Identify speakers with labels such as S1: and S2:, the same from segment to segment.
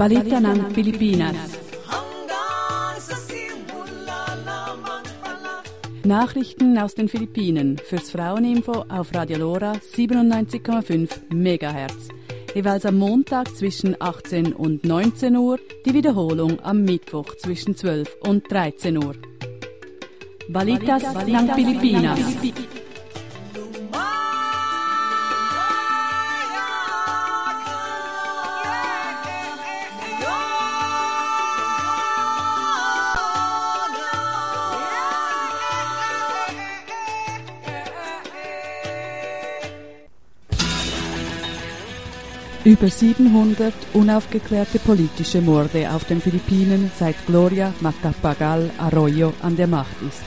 S1: Balita ng Pilipinas. Nachrichten aus den Philippinen fürs Fraueninfo auf Radio Lora 97,5 MHz. Jeweils am Montag zwischen 18 und 19 Uhr, die Wiederholung am Mittwoch zwischen 12 und 13 Uhr. Balitas, Balitas ng Pilipinas. Pilipinas. Über 700 unaufgeklärte politische Morde auf den Philippinen seit Gloria Macapagal Arroyo an der Macht ist.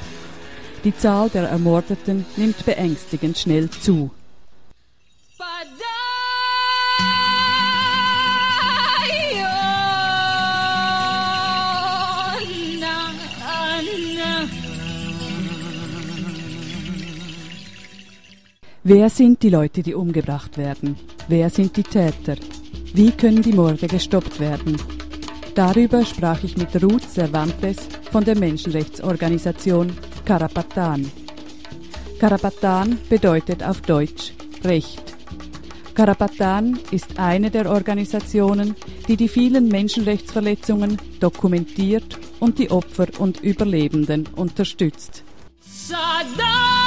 S1: Die Zahl der Ermordeten nimmt beängstigend schnell zu. Wer sind die Leute, die umgebracht werden? Wer sind die Täter? Wie können die Morde gestoppt werden? Darüber sprach ich mit Ruth Cervantes von der Menschenrechtsorganisation Karapatan. Karapatan bedeutet auf Deutsch Recht. Karapatan ist eine der Organisationen, die die vielen Menschenrechtsverletzungen dokumentiert und die Opfer und Überlebenden unterstützt. Saddam!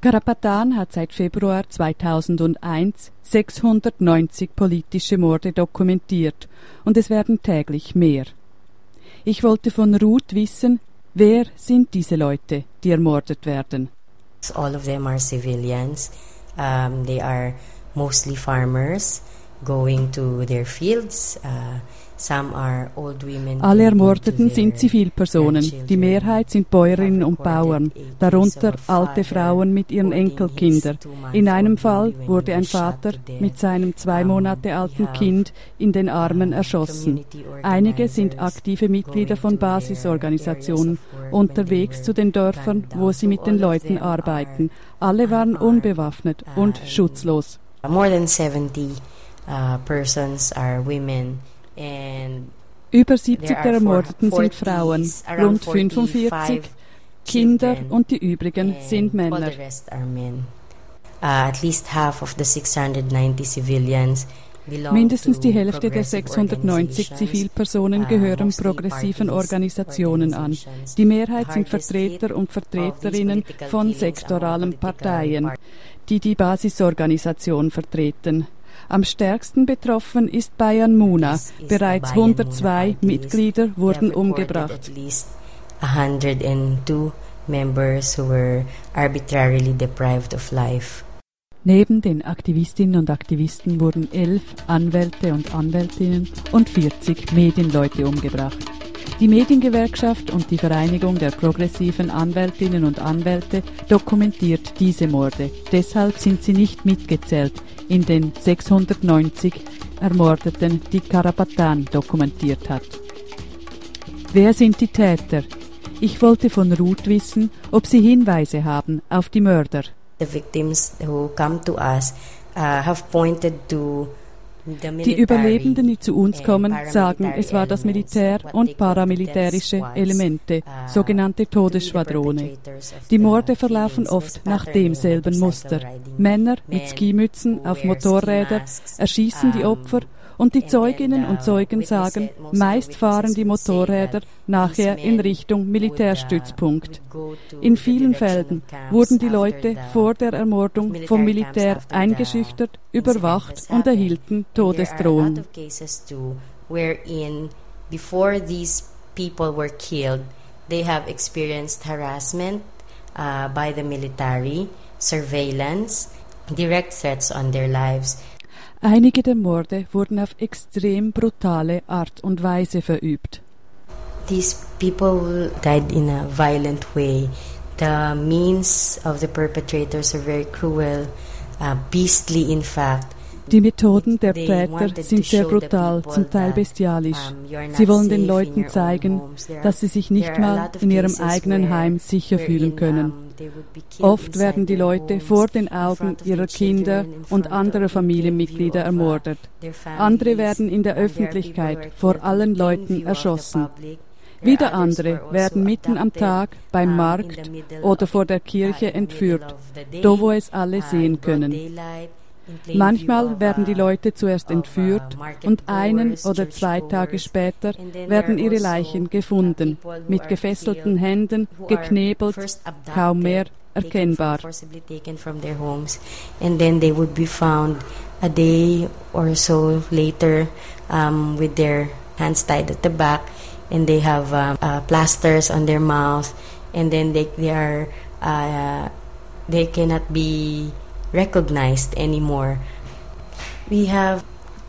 S1: Karapatan hat seit Februar 2001 690 politische Morde dokumentiert und es werden täglich mehr. Ich wollte von Ruth wissen, wer sind diese Leute, die ermordet werden?
S2: All of them are civilians. Um, they are mostly farmers going to their fields. Uh,
S1: alle Ermordeten sind Zivilpersonen. Die Mehrheit sind Bäuerinnen und Bauern, darunter alte Frauen mit ihren Enkelkindern. In einem Fall wurde ein Vater mit seinem zwei Monate alten Kind in den Armen erschossen. Einige sind aktive Mitglieder von Basisorganisationen, unterwegs zu den Dörfern, wo sie mit den Leuten arbeiten. Alle waren unbewaffnet und schutzlos.
S2: More than 70 uh, persons are women.
S1: Über 70 der Ermordeten sind Frauen, rund 45 Kinder und die übrigen sind Männer.
S2: Uh,
S1: Mindestens die Hälfte der 690 Zivilpersonen uh, gehören progressiven Organisationen an. Die Mehrheit sind Vertreter und Vertreterinnen von sektoralen Parteien, die die Basisorganisation vertreten. Am stärksten betroffen ist Bayern Muna. Bereits 102 Mitglieder wurden umgebracht.
S2: 102 members who were arbitrarily deprived of life.
S1: Neben den Aktivistinnen und Aktivisten wurden elf Anwälte und Anwältinnen und 40 Medienleute umgebracht. Die Mediengewerkschaft und die Vereinigung der progressiven Anwältinnen und Anwälte dokumentiert diese Morde. Deshalb sind sie nicht mitgezählt in den 690 Ermordeten, die Karapatan dokumentiert hat. Wer sind die Täter? Ich wollte von Ruth wissen, ob sie Hinweise haben auf die Mörder.
S2: The victims who come to us uh, have pointed to
S1: die Überlebenden, die zu uns kommen, sagen, es war das Militär und paramilitärische Elemente, uh, sogenannte Todesschwadrone. Die Morde verlaufen oft nach demselben Muster. Männer mit Skimützen auf Motorrädern erschießen die Opfer und die Zeuginnen und Zeugen sagen, meist fahren die Motorräder nachher in Richtung Militärstützpunkt. In vielen Fällen wurden die Leute vor der Ermordung vom Militär eingeschüchtert, überwacht und erhielten Todesdrohungen.
S2: before these people were killed, they have experienced harassment uh, by the military, surveillance, direct threats on their lives.
S1: Einige der Morde wurden auf extrem brutale Art und Weise verübt.
S2: These people died in a violent way. The means of the perpetrators are very cruel, uh, beastly in fact.
S1: Die Methoden der Täter sind sehr brutal, zum Teil bestialisch. Sie wollen den Leuten zeigen, dass sie sich nicht mal in ihrem eigenen Heim sicher fühlen können. Oft werden die Leute vor den Augen ihrer Kinder und anderer Familienmitglieder ermordet. Andere werden in der Öffentlichkeit vor allen Leuten erschossen. Wieder andere werden mitten am Tag beim Markt oder vor der Kirche entführt, da wo es alle sehen können. Manchmal werden die Leute zuerst entführt und einen oder zwei Tage später werden ihre Leichen gefunden, mit gefesselten Händen, geknebelt, kaum mehr erkennbar.
S2: And then they would be found a day or so later um, with their hands tied at the back and they have um, uh, plasters on their mouth and then they, they are uh, they cannot be recognized anymore. We have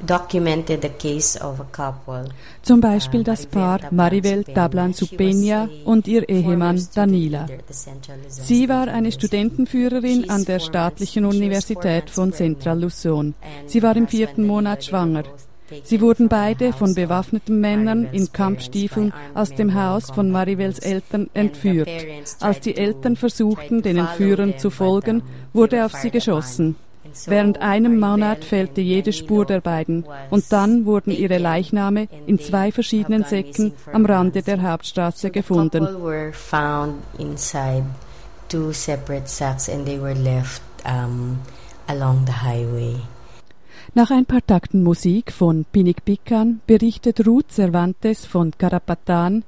S2: documented the case of a couple.
S1: Zum Beispiel das Paar Maribel Tablan Supenia und ihr Ehemann Danila. Sie war eine Studentenführerin an der staatlichen Universität von Central Luzon. Sie war im vierten Monat schwanger. Sie wurden beide von bewaffneten Männern in Kampfstiefeln aus dem Haus von Maribels Eltern entführt. Als die Eltern versuchten, den Entführern zu folgen, wurde auf sie geschossen. Während einem Monat fehlte jede Spur der beiden und dann wurden ihre Leichname in zwei verschiedenen Säcken am Rande der Hauptstraße gefunden.
S2: Two separate sacks and they were left um, along the highway.
S1: Nach ein paar Takten Musik von Pinik Pikan berichtet Ruth Cervantes von Carapatan,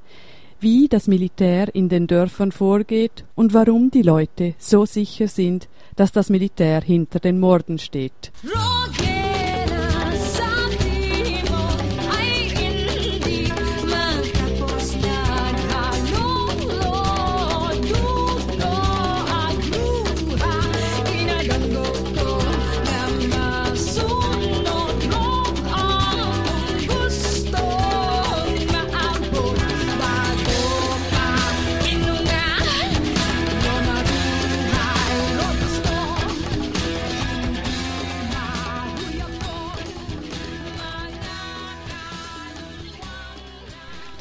S1: wie das Militär in den Dörfern vorgeht und warum die Leute so sicher sind, dass das Militär hinter den Morden steht. Roger!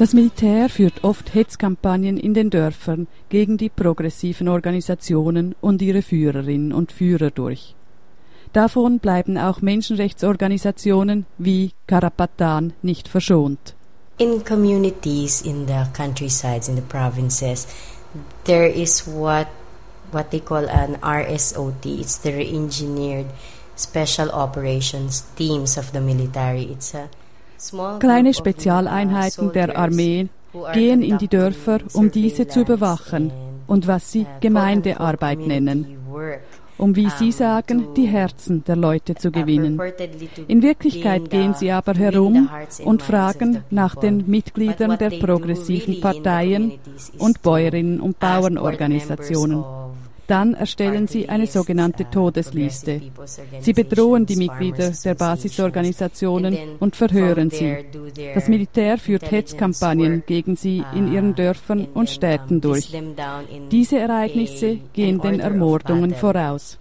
S1: Das Militär führt oft Hetzkampagnen in den Dörfern gegen die progressiven Organisationen und ihre Führerinnen und Führer durch. Davon bleiben auch Menschenrechtsorganisationen wie Karapatan nicht verschont.
S2: In communities in the countrysides, in the provinces, there is what what they call an RSOT. It's the re-engineered special operations teams of the military. It's a
S1: Kleine Spezialeinheiten der Armee gehen in die Dörfer, um diese zu überwachen und was sie Gemeindearbeit nennen, um, wie sie sagen, die Herzen der Leute zu gewinnen. In Wirklichkeit gehen sie aber herum und fragen nach den Mitgliedern der progressiven Parteien und Bäuerinnen und Bauernorganisationen. Dann erstellen sie eine sogenannte Todesliste. Sie bedrohen die Mitglieder der Basisorganisationen und verhören sie. Das Militär führt Hetzkampagnen gegen sie in ihren Dörfern und Städten durch. Diese Ereignisse gehen den Ermordungen voraus.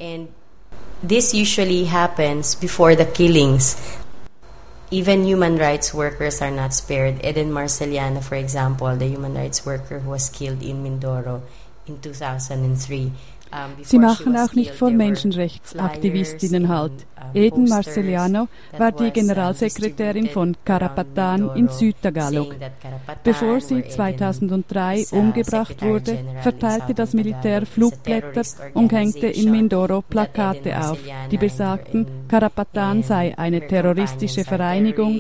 S2: This usually happens before the killings. Even human rights workers are not spared. Eden Marceliana, for example, the human rights worker who was killed in Mindoro in 2003,
S1: Sie machen auch nicht vor Menschenrechtsaktivistinnen Halt. Eden Marceliano war die Generalsekretärin von Karapatan in Südtagalog. Bevor sie 2003 umgebracht wurde, verteilte das Militär Flugblätter und hängte in Mindoro Plakate auf, die besagten, Karapatan sei eine terroristische Vereinigung,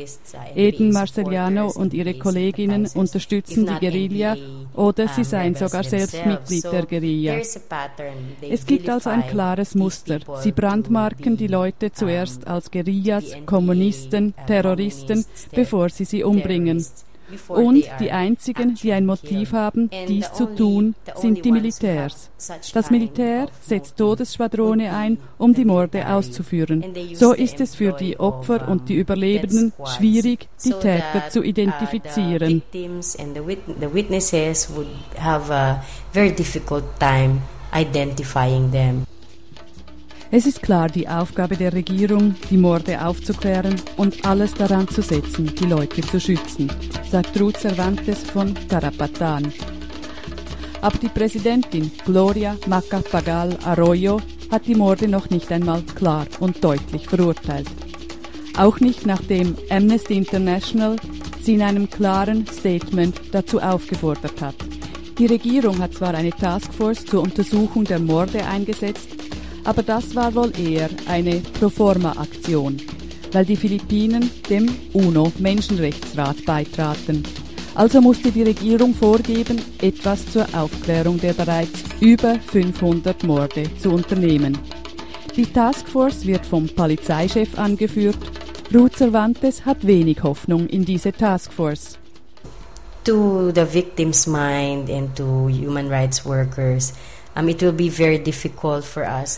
S1: Eden Marceliano und ihre Kolleginnen unterstützen die Guerilla oder sie seien sogar selbst Mitglied der Guerilla. Es gibt also ein klares Muster. Sie brandmarken die Leute zuerst als Guerillas, Kommunisten, Terroristen, bevor sie sie umbringen. Und die einzigen, die ein Motiv haben, dies zu tun, sind die Militärs. Das Militär setzt Todesschwadrone ein, um die Morde auszuführen. So ist es für die Opfer und die Überlebenden schwierig, die Täter zu identifizieren. Es ist klar die Aufgabe der Regierung, die Morde aufzuklären und alles daran zu setzen, die Leute zu schützen, sagt Ruth Cervantes von Carapatan. Aber die Präsidentin Gloria Macapagal Arroyo hat die Morde noch nicht einmal klar und deutlich verurteilt. Auch nicht nachdem Amnesty International sie in einem klaren Statement dazu aufgefordert hat. Die Regierung hat zwar eine Taskforce zur Untersuchung der Morde eingesetzt, aber das war wohl eher eine Proforma-Aktion, weil die Philippinen dem UNO-Menschenrechtsrat beitraten. Also musste die Regierung vorgeben, etwas zur Aufklärung der bereits über 500 Morde zu unternehmen. Die Taskforce wird vom Polizeichef angeführt. Ruth Cervantes hat wenig Hoffnung in diese Taskforce.
S2: To the victim's mind and to human rights workers,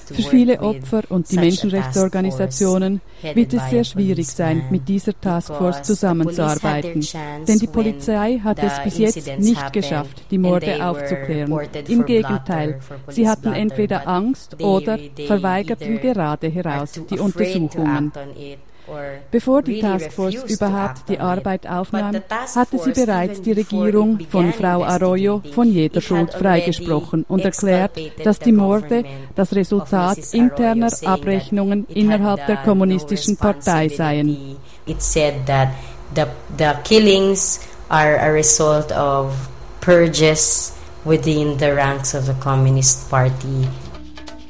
S1: für viele Opfer und die Menschenrechtsorganisationen wird es sehr schwierig sein, mit dieser Taskforce zusammenzuarbeiten, denn die Polizei hat es bis jetzt nicht geschafft, die Morde aufzuklären. Im Gegenteil, sie hatten entweder Angst oder verweigerten gerade heraus die Untersuchungen. Bevor die Taskforce überhaupt die Arbeit aufnahm, hatte sie bereits die Regierung von Frau Arroyo von jeder Schuld freigesprochen und erklärt, dass die Morde das Resultat interner Abrechnungen innerhalb der kommunistischen Partei seien.
S2: It said that the, the killings are a result of purges within the ranks of the Communist Party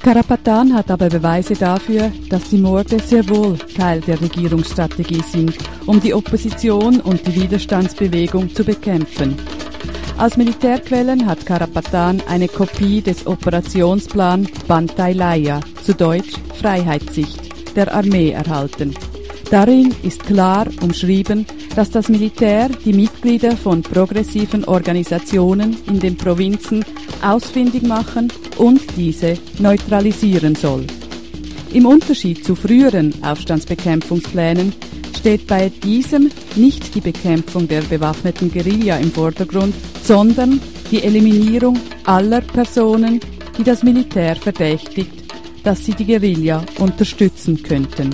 S1: Karapatan hat aber Beweise dafür, dass die Morde sehr wohl Teil der Regierungsstrategie sind, um die Opposition und die Widerstandsbewegung zu bekämpfen. Aus Militärquellen hat Karapatan eine Kopie des Operationsplan Bantailaya, zu Deutsch Freiheitssicht, der Armee erhalten. Darin ist klar umschrieben, dass das Militär die Mitglieder von progressiven Organisationen in den Provinzen ausfindig machen und diese neutralisieren soll. Im Unterschied zu früheren Aufstandsbekämpfungsplänen steht bei diesem nicht die Bekämpfung der bewaffneten Guerilla im Vordergrund, sondern die Eliminierung aller Personen, die das Militär verdächtigt, dass sie die Guerilla unterstützen könnten.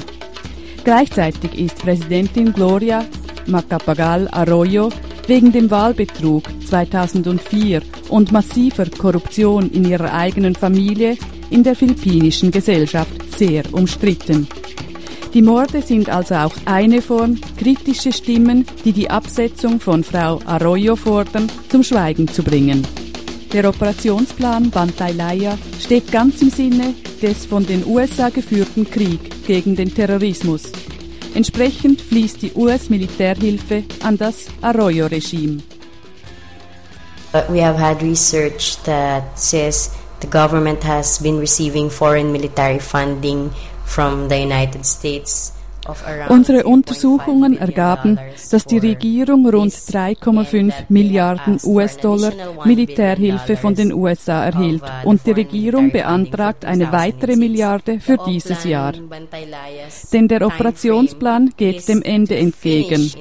S1: Gleichzeitig ist Präsidentin Gloria Macapagal Arroyo wegen dem Wahlbetrug 2004 und massiver Korruption in ihrer eigenen Familie in der philippinischen Gesellschaft sehr umstritten. Die Morde sind also auch eine Form, kritische Stimmen, die die Absetzung von Frau Arroyo fordern, zum Schweigen zu bringen. Der Operationsplan Bantailaya steht ganz im Sinne des von den USA geführten Krieg gegen den Terrorismus. Entsprechend fließt die US-Militärhilfe an das Arroyo-Regime.
S2: We have had research that says the government has been receiving foreign military funding from the United States
S1: Unsere Untersuchungen ergaben, dass die Regierung rund 3,5 Milliarden US-Dollar Militärhilfe von den USA erhielt und die Regierung beantragt eine weitere Milliarde für dieses Jahr. Denn der Operationsplan geht dem Ende entgegen.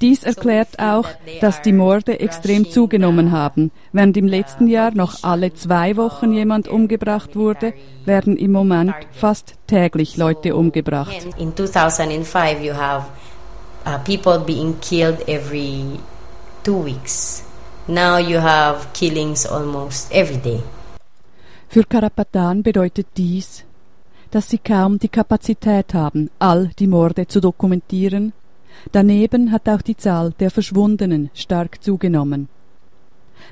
S1: Dies erklärt auch, dass die Morde extrem zugenommen haben. Während im letzten Jahr noch alle zwei Wochen jemand umgebracht wurde, werden im Moment fast täglich Leute umgebracht.
S2: In 2005 you have uh, people being killed every two weeks. Now you have killings almost every day.
S1: Für Karapatan bedeutet dies, dass sie kaum die Kapazität haben, all die Morde zu dokumentieren Daneben hat auch die Zahl der Verschwundenen stark zugenommen.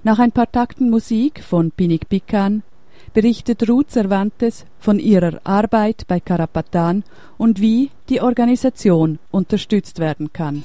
S1: Nach ein paar Takten Musik von Pinik Pikan berichtet Ruth Cervantes von ihrer Arbeit bei Karapatan und wie die Organisation unterstützt werden kann.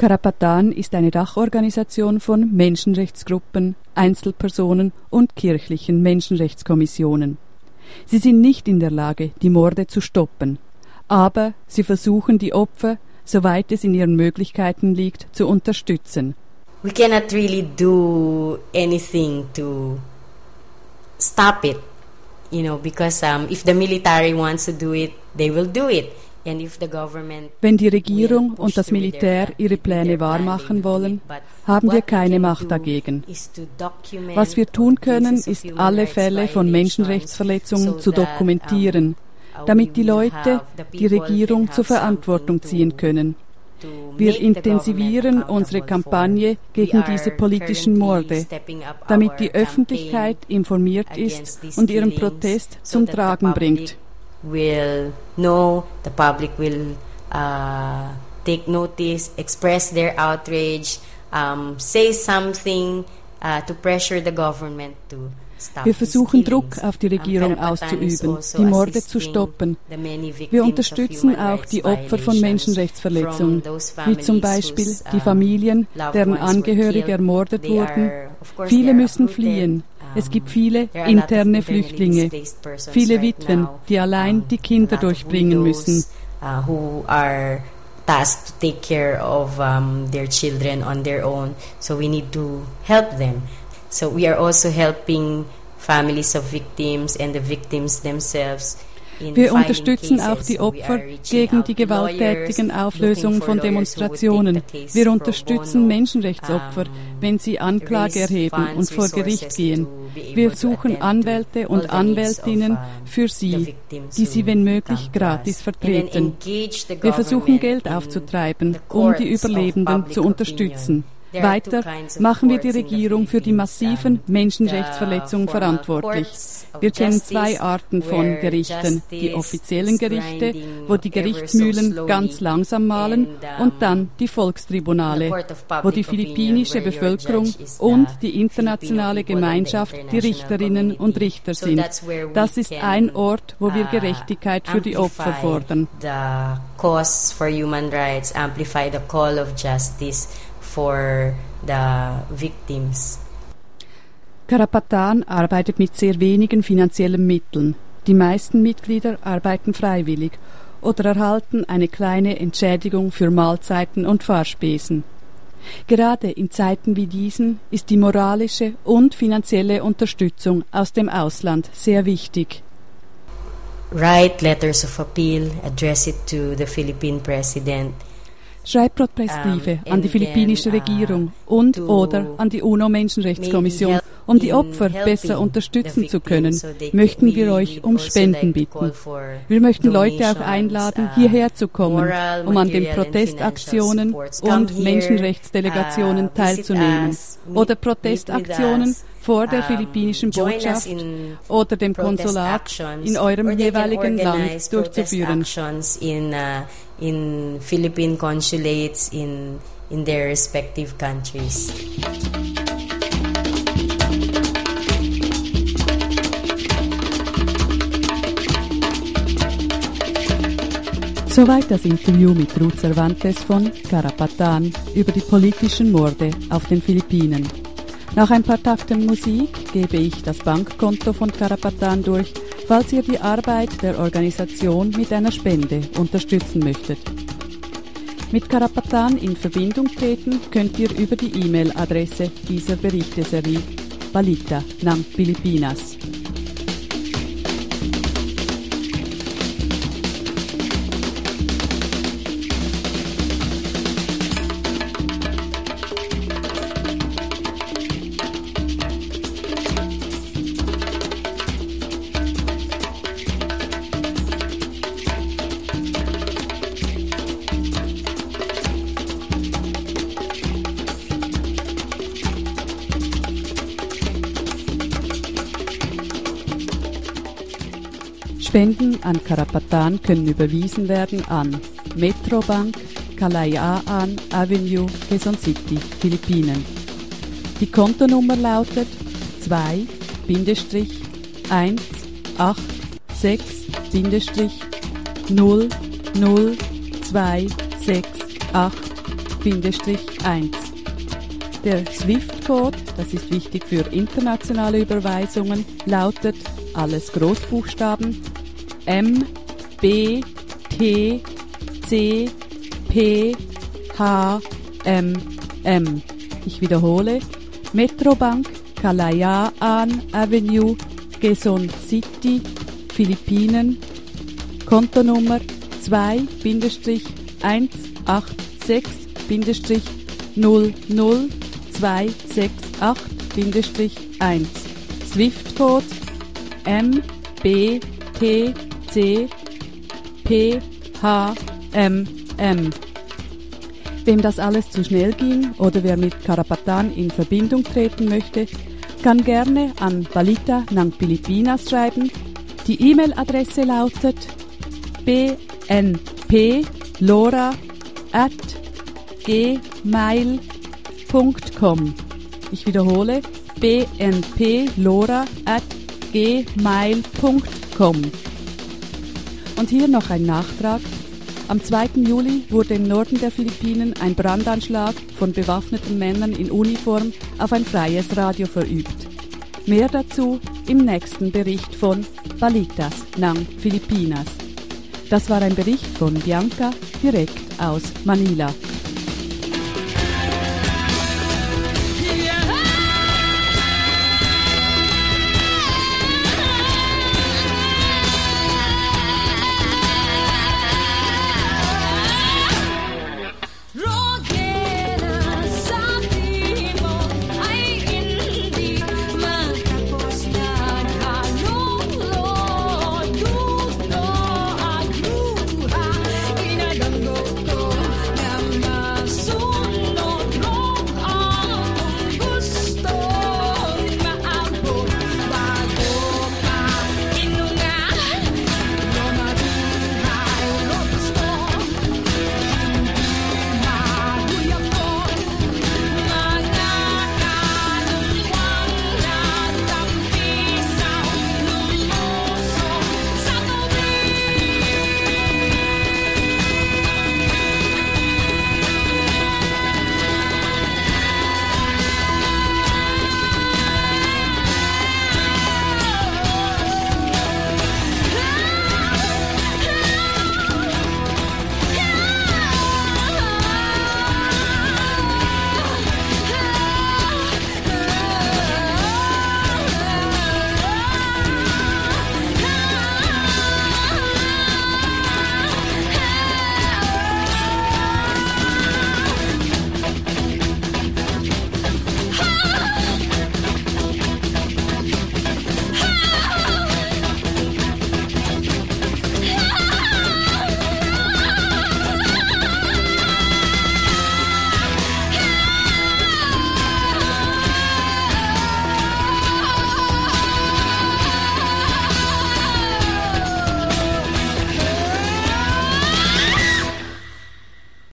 S1: Karapatan ist eine Dachorganisation von Menschenrechtsgruppen, Einzelpersonen und kirchlichen Menschenrechtskommissionen. Sie sind nicht in der Lage, die Morde zu stoppen, aber sie versuchen die Opfer, soweit es in ihren Möglichkeiten liegt, zu unterstützen.
S2: we cannot really do anything to stop it, you know, because um, if the military wants to do it, they will do it.
S1: Wenn die Regierung und das Militär ihre Pläne wahrmachen wollen, haben wir keine Macht dagegen. Was wir tun können, ist alle Fälle von Menschenrechtsverletzungen zu dokumentieren, damit die Leute die Regierung zur Verantwortung ziehen können. Wir intensivieren unsere Kampagne gegen diese politischen Morde, damit die Öffentlichkeit informiert ist und ihren Protest zum Tragen bringt.
S2: Will know, the public will uh, take notice, express their outrage, um, say something uh, to pressure the government to
S1: wir versuchen Druck auf die Regierung auszuüben, also die Morde zu stoppen. Wir unterstützen auch die Opfer von Menschenrechtsverletzungen, wie zum Beispiel die Familien, deren Angehörige ermordet wurden. Viele müssen fliehen. Es gibt viele interne Flüchtlinge, viele Witwen, die allein die Kinder durchbringen müssen.
S2: Uh, tasked to take care of um, their children on their own. So we need to help them. So we are also helping families of victims and the victims themselves
S1: wir unterstützen auch die Opfer gegen die gewalttätigen Auflösungen von Demonstrationen. Wir unterstützen Menschenrechtsopfer, wenn sie Anklage erheben und vor Gericht gehen. Wir suchen Anwälte und Anwältinnen für sie, die sie, wenn möglich, gratis vertreten. Wir versuchen Geld aufzutreiben, um die Überlebenden zu unterstützen. Weiter machen wir die Regierung für die massiven Menschenrechtsverletzungen verantwortlich. Wir kennen zwei Arten von Gerichten. Die offiziellen Gerichte, wo die Gerichtsmühlen ganz langsam malen, und dann die Volkstribunale, wo die philippinische Bevölkerung und die internationale Gemeinschaft die Richterinnen und Richter sind. Das ist ein Ort, wo wir uh, Gerechtigkeit für die Opfer fordern.
S2: For the victims.
S1: Karapatan arbeitet mit sehr wenigen finanziellen Mitteln. Die meisten Mitglieder arbeiten freiwillig oder erhalten eine kleine Entschädigung für Mahlzeiten und Fahrspesen. Gerade in Zeiten wie diesen ist die moralische und finanzielle Unterstützung aus dem Ausland sehr wichtig.
S2: Write letters of appeal, address it to the Philippine President
S1: Schreibt Protestbriefe um, an die philippinische uh, Regierung und oder an die UNO-Menschenrechtskommission. Um die Opfer besser unterstützen zu können, möchten wir euch um also Spenden bitten. Wir möchten Leute auch einladen, uh, hierher zu kommen, um an den Protestaktionen und Menschenrechtsdelegationen uh, teilzunehmen oder Protestaktionen vor der philippinischen Botschaft oder dem Konsulat in eurem jeweiligen Land durchzuführen.
S2: In, uh, in Philippine consulates in, in their respective countries.
S1: Soweit das Interview mit Ruth Cervantes von Carapatan über die politischen Morde auf den Philippinen. Nach ein paar Takten Musik gebe ich das Bankkonto von Karapatan durch, falls ihr die Arbeit der Organisation mit einer Spende unterstützen möchtet. Mit Karapatan in Verbindung treten könnt ihr über die E-Mail-Adresse dieser Berichteserie balita ng Pilipinas. Spenden an Karapatan können überwiesen werden an Metrobank, Kalayaan Avenue, Quezon City, Philippinen. Die Kontonummer lautet 2 1 8 6 0 0 2 6 8 1. Der SWIFT-Code, das ist wichtig für internationale Überweisungen, lautet alles Großbuchstaben M, B, T, C, P, H, M, M. Ich wiederhole, Metrobank, Kalayaan Avenue, Quezon City, Philippinen, Kontonummer 2-186-00268-1 Swift-Code MBTC Wem das alles zu schnell ging oder wer mit Karapatan in Verbindung treten möchte, kann gerne an Balita ng Pilipinas schreiben. Die E-Mail-Adresse lautet bnplora at gmail.com. Ich wiederhole, bnplora at gmail.com. Und hier noch ein Nachtrag. Am 2. Juli wurde im Norden der Philippinen ein Brandanschlag von bewaffneten Männern in Uniform auf ein freies Radio verübt. Mehr dazu im nächsten Bericht von Balitas Nang Filipinas. Das war ein Bericht von Bianca direkt aus Manila.